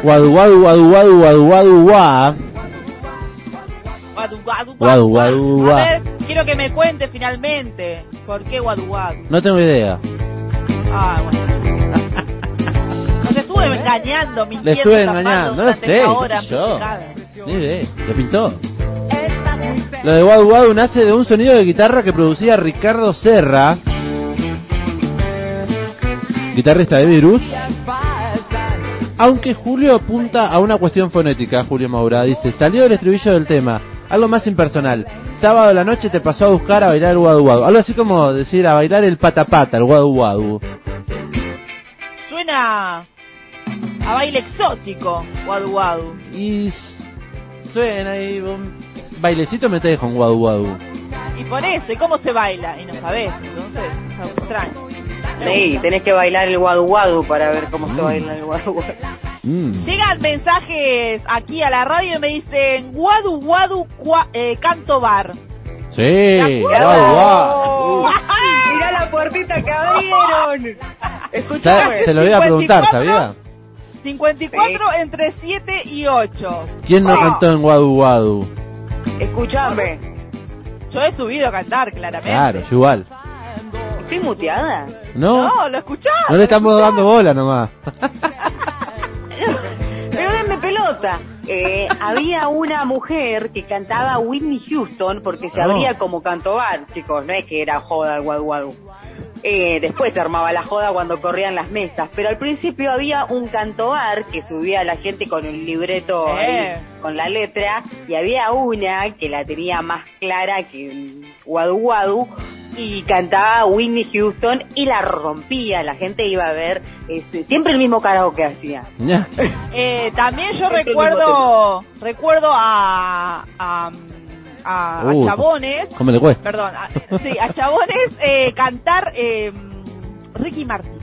Guadu. Guadu Guadu Guadu Guadu Guadu Guadu Gua. Guadu, guadu, Guadu, guadu, A ver, quiero que me cuente finalmente por qué guadu guadu. No tengo idea. Ah, bueno. Nos estuve engañando, Le mintiendo, estuve estafando engañando, no lo sé, yo. Ni idea, lo pintó. Lo de Guadu Guadu nace de un sonido de guitarra que producía Ricardo Serra, guitarrista de Virus, aunque Julio apunta a una cuestión fonética, Julio Maura, dice, salió del estribillo del tema, algo más impersonal, sábado a la noche te pasó a buscar a bailar el Guadu Guadu, algo así como decir a bailar el patapata, el Guadu Guadu. Suena a baile exótico, guadu guadu. Y suena ahí, un bailecito me te dejo un Guadu Guadu. Y por eso, ¿y cómo se baila? Y no sabés, entonces es algo extraño. Sí, tenés que bailar el guadu guadu para ver cómo se Mm. baila el guadu guadu. Mm. Llegan mensajes aquí a la radio y me dicen Guadu Guadu cua- eh, Canto Bar. Sí, guau, guau. Mirá la puertita que abrieron. Escuchame. se lo iba a preguntar, 54. ¿sabía? 54 entre 7 y 8. ¿Quién no Ah. cantó en Guadu Guadu? Escuchame. Yo he subido a cantar, claramente. Claro, igual. ¿Estoy muteada? ¿No? No, lo escuchás. No le estamos dando bola nomás. Pero denme pelota. Eh, había una mujer que cantaba Whitney Houston porque se Oh. abría como cantobar, chicos, no es que era joda guadu guadu. Eh, después se armaba la joda cuando corrían las mesas, pero al principio había un cantobar que subía a la gente con un libreto ahí, Eh. con la letra y había una que la tenía más clara que el guadu guadu y cantaba Whitney Houston y la rompía, la gente iba a ver, este, siempre el mismo carajo que hacía. Eh, también yo Siempre recuerdo recuerdo a a, a, a Uh, Chabones, ¿Cómo le cuesta? perdón, a- sí, a Chabones eh, cantar eh, Ricky Martin.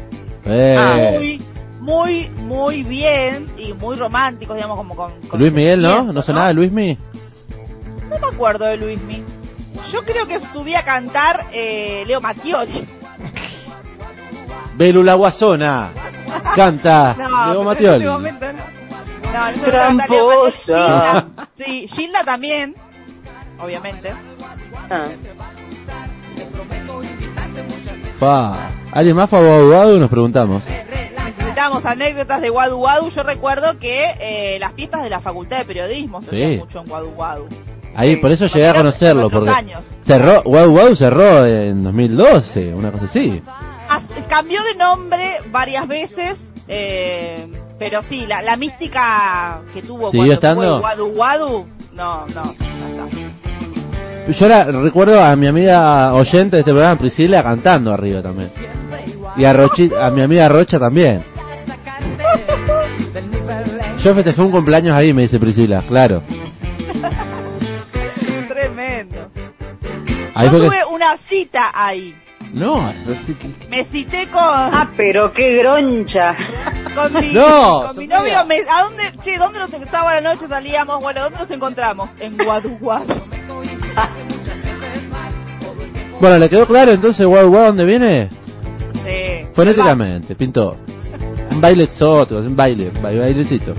Eh, Ah, Muy muy muy bien y muy románticos, digamos como con, con Luis Miguel, ¿no? ¿No sonaba Luis Miguel? No me acuerdo de Luis Miguel. Yo creo que subí a cantar eh, Leo Mattioli. Belu la Guasona. Canta. No, en este momento no. No, en Leo Tramposa. Mattioli. Gilda, sí, Gilda también, obviamente. Ah. Fa. ¿Alguien más fue a Guadu Guadu? Nos preguntamos. Necesitamos anécdotas de Guadu Guadu. Yo recuerdo que eh, las fiestas de la Facultad de Periodismo se Sí. hacían mucho en Guadu Guadu. Ahí, por eso llegué a conocerlo, porque años. cerró, Guadu Guadu cerró en 2012, una cosa así. Ah, Cambió de nombre varias veces, eh, pero sí, la, la mística que tuvo ¿Siguió cuando estando? fue Guadu Guadu, no, no, no está. Yo ahora recuerdo a mi amiga oyente de este programa, Priscila, cantando arriba también. Y a, Rochi, a mi amiga Rocha también. Yo festejé un cumpleaños ahí, me dice Priscila, claro. Ahí Yo que- tuve una cita ahí. No, Me cité con, Ah, pero qué groncha. con mi, No, con mi novio. Me, ¿A dónde, che, dónde nos sábado a la noche salíamos? Bueno, ¿dónde nos encontramos? En Guadu Guadu. Bueno, ¿le quedó claro entonces Guadu Guadu dónde viene? Sí. Fonéticamente, pintó. Un baile exótico, un baile, un baile- bailecito.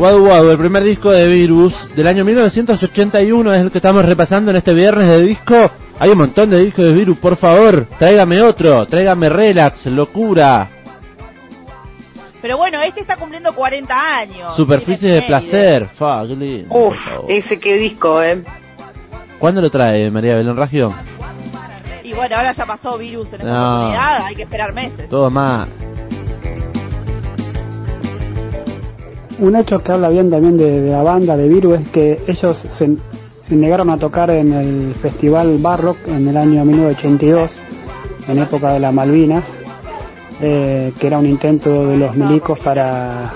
Guadu Guadu, el primer disco de Virus del año 1981 es el que estamos repasando en este viernes de disco. Hay un montón de discos de Virus, por favor, tráigame otro, tráigame Relax, Locura, Pero bueno, este está cumpliendo 40 años. Superficies de placer. Fa, qué lindo, Uf, ese qué disco, eh. ¿Cuándo lo trae María Belén Ragión? Y bueno, ahora ya pasó virus en esta No. oportunidad, hay que esperar meses. Todo más. Un hecho que habla bien también de, la banda de Viru es que ellos se, negaron a tocar en el Festival Barrock en el año 1982, en época de las Malvinas, eh, que era un intento de los milicos para,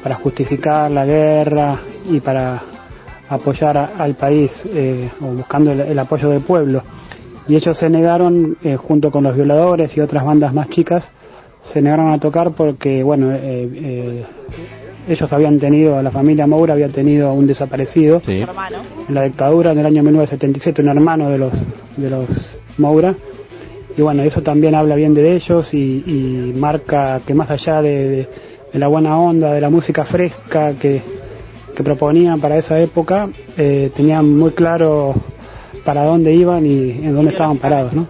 para justificar la guerra y para apoyar al país, eh, o buscando el, apoyo del pueblo. Y ellos se negaron, eh, junto con los violadores y otras bandas más chicas, se negaron a tocar porque, bueno, ellos habían tenido, la familia Moura había tenido un desaparecido Sí. En la dictadura en el año 1977, un hermano de los, de los Moura. Y bueno, eso también habla bien de ellos y, y marca que más allá de, de- de la buena onda, de la música fresca que, que proponían para esa época, eh, tenían muy claro para dónde iban y en dónde estaban parados, ¿no?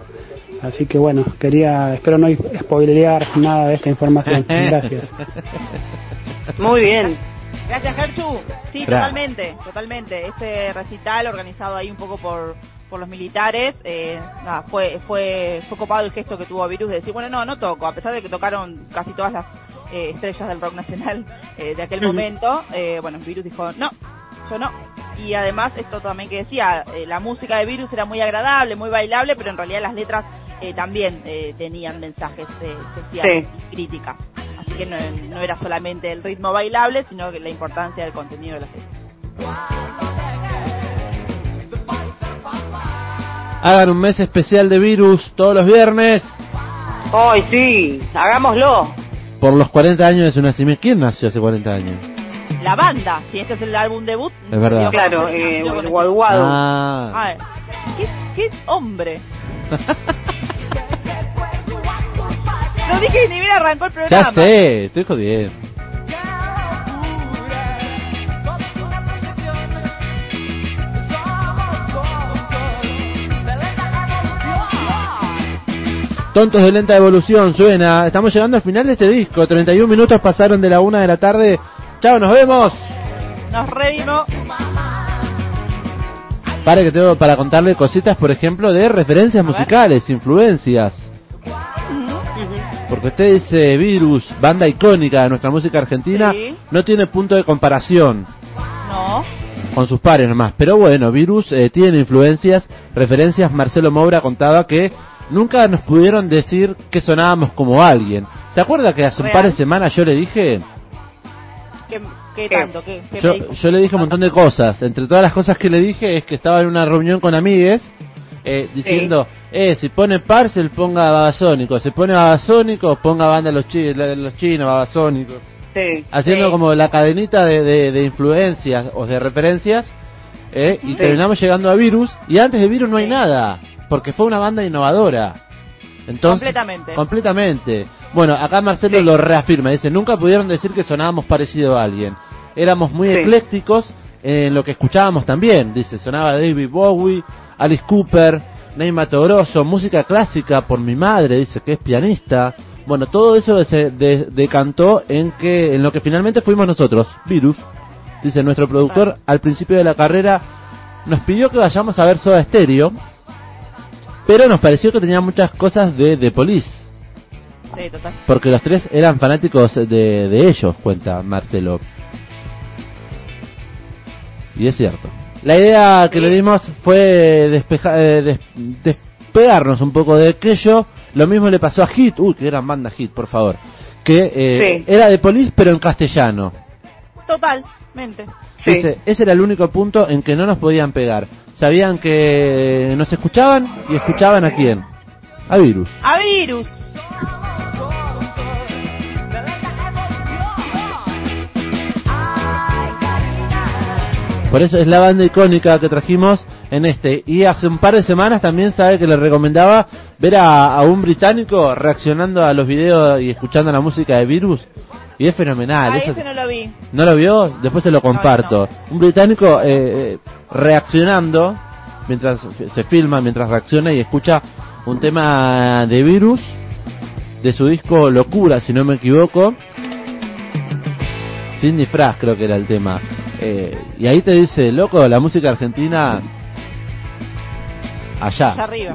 Así que bueno, quería, espero no spoilear nada de esta información. Gracias. Muy bien. Gracias, Gerchu. Sí, Bra. totalmente, totalmente. Este recital organizado ahí un poco por, por los militares, eh, nada, fue, fue, fue copado el gesto que tuvo Virus de decir, bueno, no, no toco, a pesar de que tocaron casi todas las eh, estrellas del rock nacional eh, de aquel Ujú. momento, eh, bueno, Virus dijo, no, yo no. Y además, esto también que decía, eh, la música de Virus era muy agradable, muy bailable, pero en realidad las letras eh, también eh, tenían mensajes eh, sociales y críticas. Así que no, no era solamente el ritmo bailable, sino que la importancia del contenido de las letras. Hagan un mes especial de virus todos los viernes. Ay, sí, hagámoslo. Por los 40 años de su nacimiento. ¿Quién nació hace 40 años? La banda, si este es el álbum debut. Es verdad. Claro, eh, con el este- Guadu Guadu. Ah. ¿qué, qué hombre? No dije ni bien arrancó el programa. Ya sé, estoy jodiendo. Tontos de lenta evolución, suena. Estamos llegando al final de este disco. 31 minutos pasaron de la una de la tarde. Chao, nos vemos. Nos revimos. Para que tengo para contarle cositas, por ejemplo, de referencias musicales, influencias. Porque usted dice Virus, banda icónica de nuestra música argentina, Sí. no tiene punto de comparación No. con sus pares nomás. Pero bueno, Virus eh, tiene influencias, referencias. Marcelo Moura contaba que nunca nos pudieron decir que sonábamos como alguien. ¿Se acuerda que hace un par de semanas yo le dije? ¿Qué, qué tanto? ¿Qué, qué Yo, yo le dije un montón de cosas. Entre todas las cosas que le dije es que estaba en una reunión con amigues eh, diciendo, eh, si pone Parcel ponga Babasónico, si pone Babasónico ponga banda de los, chi los chinos, Babasónico. Sí. Haciendo Sí. como la cadenita de, de, de influencias o de referencias eh, y terminamos llegando a Virus y antes de Virus no hay nada, porque fue una banda innovadora. Entonces, Completamente. Completamente. Bueno, acá Marcelo lo reafirma. Dice, nunca pudieron decir que sonábamos parecido a alguien. Éramos muy eclécticos en lo que escuchábamos también. Dice, sonaba David Bowie, Alice Cooper, Ney Mato Grosso, música clásica por mi madre, dice que es pianista. Bueno, todo eso se de- decantó en que en lo que finalmente fuimos nosotros, Virus. Dice nuestro productor al principio de la carrera nos pidió que vayamos a ver Soda Stereo, pero nos pareció que tenía muchas cosas de The Police. Sí, total. Porque los tres eran fanáticos de, de ellos, cuenta Marcelo. Y es cierto. La idea que Sí. le dimos fue despeja- eh, des- despegarnos un poco de aquello. Lo mismo le pasó a Hit, uy, que gran banda Hit, por favor. Que eh, Sí. era de Police, pero en castellano. Totalmente. Sí. Dice, ese era el único punto en que no nos podían pegar. Sabían que nos escuchaban y escuchaban a quién? A Virus. A virus. Por eso es la banda icónica que trajimos en este. Y hace un par de semanas también sabe que le recomendaba ver a, a un británico reaccionando a los videos y escuchando la música de Virus. Y es fenomenal. Ah, eso- ese no lo vi. ¿No lo vio? Después se lo comparto. Un británico eh, eh, reaccionando mientras se filma, mientras reacciona y escucha un tema de Virus de su disco Locura, si no me equivoco. Sin disfraz creo que era el tema. Eh, y ahí te dice, loco, la música argentina Allá allá. arriba.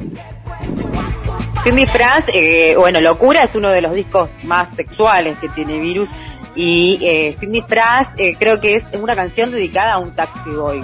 Sin disfraz, eh, bueno, Locura es uno de los discos más sexuales que tiene Virus. Y eh, Sin eh, creo que es una canción dedicada a un taxi boy.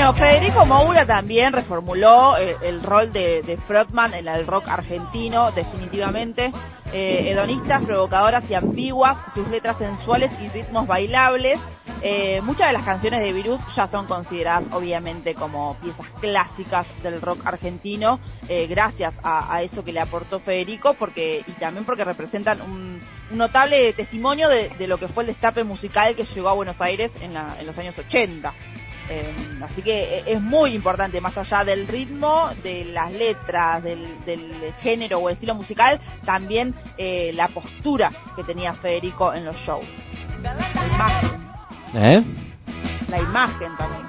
Bueno, Federico Moura también reformuló eh, el rol de, de frontman en el rock argentino, definitivamente. Eh, hedonistas, provocadoras y ambiguas, sus letras sensuales y ritmos bailables. Eh, muchas de las canciones de Virus ya son consideradas obviamente como piezas clásicas del rock argentino, eh, gracias a, a eso que le aportó Federico, porque y también porque representan un, un notable testimonio de, de lo que fue el destape musical que llegó a Buenos Aires en, la- en los años 80. Eh, así que eh, es muy importante, más allá del ritmo, de las letras, del, del género o estilo musical, también eh, la postura que tenía Federico en los shows. La imagen, ¿Eh? la imagen también.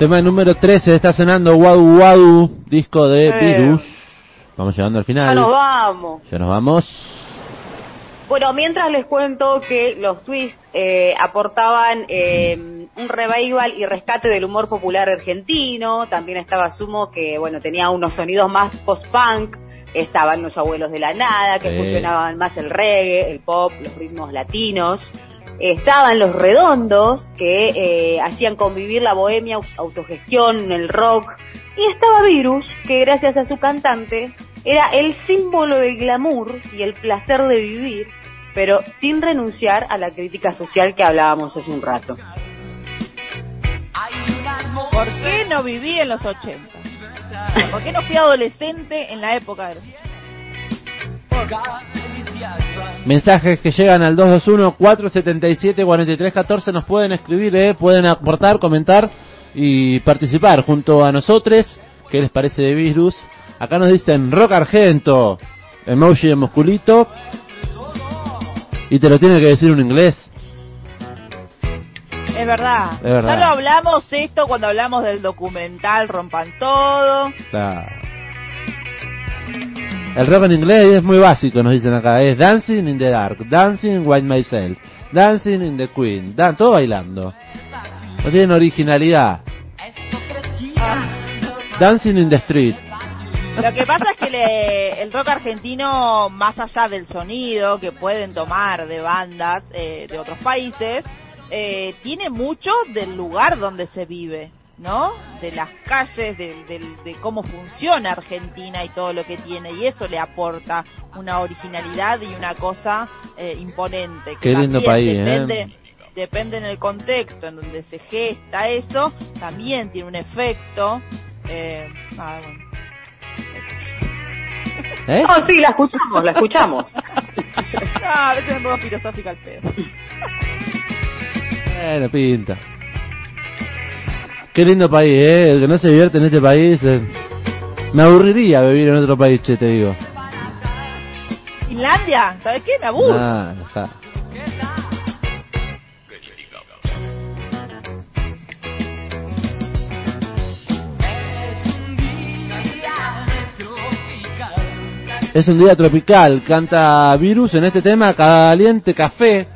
Tema número 13 está sonando Wadu Wadu, disco de Eh. Virus. Vamos llegando al Ya final. nos vamos. Ya nos vamos. Bueno, mientras les cuento que los twists eh, aportaban eh, un revival y rescate del humor popular argentino, también estaba Sumo que bueno tenía unos sonidos más post-punk, estaban los abuelos de la nada que Sí. fusionaban más el reggae, el pop, los ritmos latinos. Estaban los redondos, que eh, hacían convivir la bohemia, au- autogestión, el rock, y estaba Virus, que gracias a su cantante era el símbolo del glamour y el placer de vivir, pero sin renunciar a la crítica social que hablábamos hace un rato. ¿Por qué no viví en los 80? ¿Por qué no fui adolescente en la época de los Mensajes que llegan al 221-477-4314 nos pueden escribir, eh, pueden aportar, comentar y participar junto a nosotros. ¿Qué les parece de Virus? Acá nos dicen rock argento, emoji de musculito. Y te lo tiene que decir un inglés. Es verdad. Es verdad. Ya lo hablamos esto cuando hablamos del documental Rompan Todo. Claro. El rock en inglés es muy básico, nos dicen acá. Es Dancing in the Dark, Dancing in White Myself, Dancing in the Queen, dan, todo bailando. No tienen originalidad. Dancing in the Street. Lo que pasa es que le- el rock argentino, más allá del sonido que pueden tomar de bandas eh, de otros países, eh, tiene mucho del lugar donde se vive, ¿no? De las calles, del- del- de cómo funciona Argentina y todo lo que tiene, y eso le aporta una originalidad y una cosa eh, imponente. Que Qué lindo país, ¿eh? depende, Depende en el contexto en donde se gesta eso, también tiene un efecto. Eh, ah, bueno. ¿Eh? No, sí, la escuchamos, la escuchamos. Ah, a veces me pongo filosófica al pedo. Bueno, pinta. Qué lindo país, ¿eh? El que no se divierte en este país. eh, Me aburriría vivir en otro país, che, te digo. Finlandia, ¿sabes qué? Me aburro. Ah, dejá. Es un día tropical, canta Virus en este tema, Caliente Café.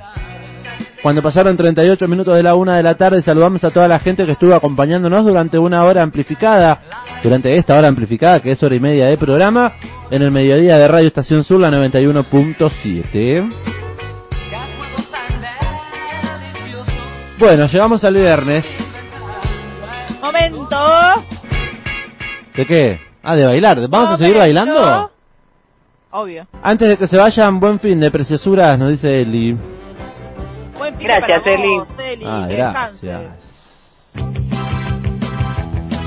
Cuando pasaron 38 minutos de la una de la tarde, saludamos a toda la gente que estuvo acompañándonos durante una hora amplificada, durante esta hora amplificada, que es hora y media de programa, en el mediodía de Radio Estación Sur, la 91.7. Bueno, llegamos al viernes. Momento. ¿De qué? Ah, de bailar. ¿Vamos a seguir bailando? Obvio. Antes de que se vayan, buen fin de preciosuras, nos dice Eli. Buen fin Gracias, para Eli. vos, Eli. Ah, que gracias. descanses.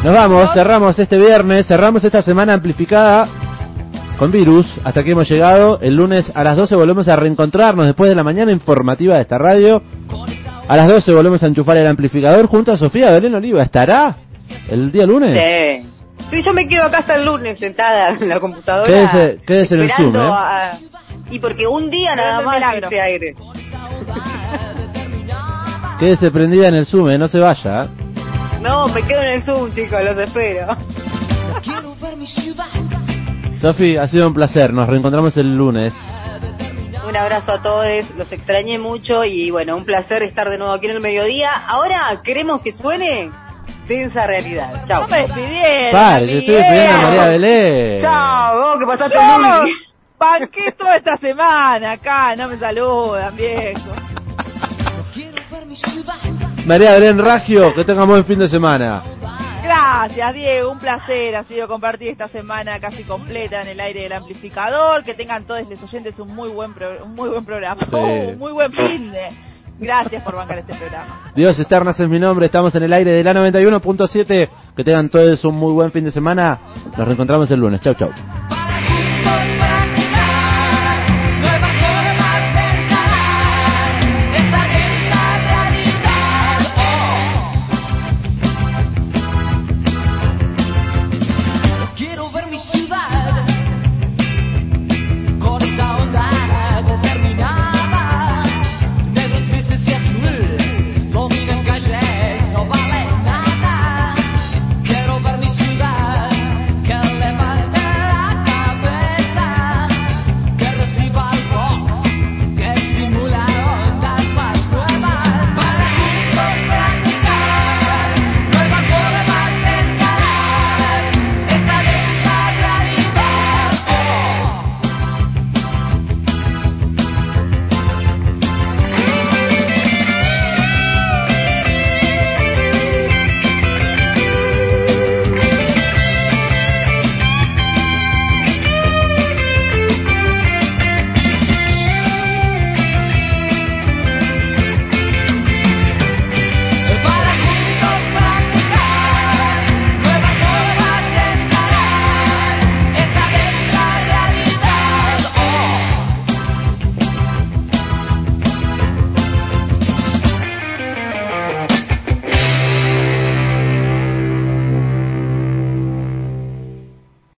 Nos vamos, cerramos este viernes, cerramos esta semana amplificada con virus. Hasta aquí hemos llegado. El lunes a las 12 volvemos a reencontrarnos después de la mañana informativa de esta radio. A las 12 volvemos a enchufar el amplificador junto a Sofía Belén Oliva. ¿Estará el día lunes? Sí. Sí, yo me quedo acá hasta el lunes sentada en la computadora. Quédese- quédese en el Zoom, ¿eh? a- Y porque un día nada más ese aire. Quédese prendida en el Zoom, eh, no se vaya. ¿eh? No, me quedo en el Zoom, chicos, los espero. Sofi, ha sido un placer. Nos reencontramos el lunes. Un abrazo a todos, los extrañé mucho y bueno, un placer estar de nuevo aquí en el mediodía. Ahora queremos que suene Densa Realidad. Chao. No me despidieron. Pare, te estoy despidiendo a María Belén. Chao, vos que pasaste muy bien. toda esta semana acá, no me saludan, viejo. María Belén Ragio, que tengan buen fin de semana. Gracias, Diego. Un placer ha sido compartir esta semana casi completa en el aire del amplificador. Que tengan todos los oyentes un muy buen pro- un muy buen programa, Sí. un muy buen fin de. Gracias por bancar este programa. Dios Eternas es mi nombre, estamos en el aire de la 91.7. Que tengan todos un muy buen fin de semana. Nos reencontramos el lunes. Chau, chau. Para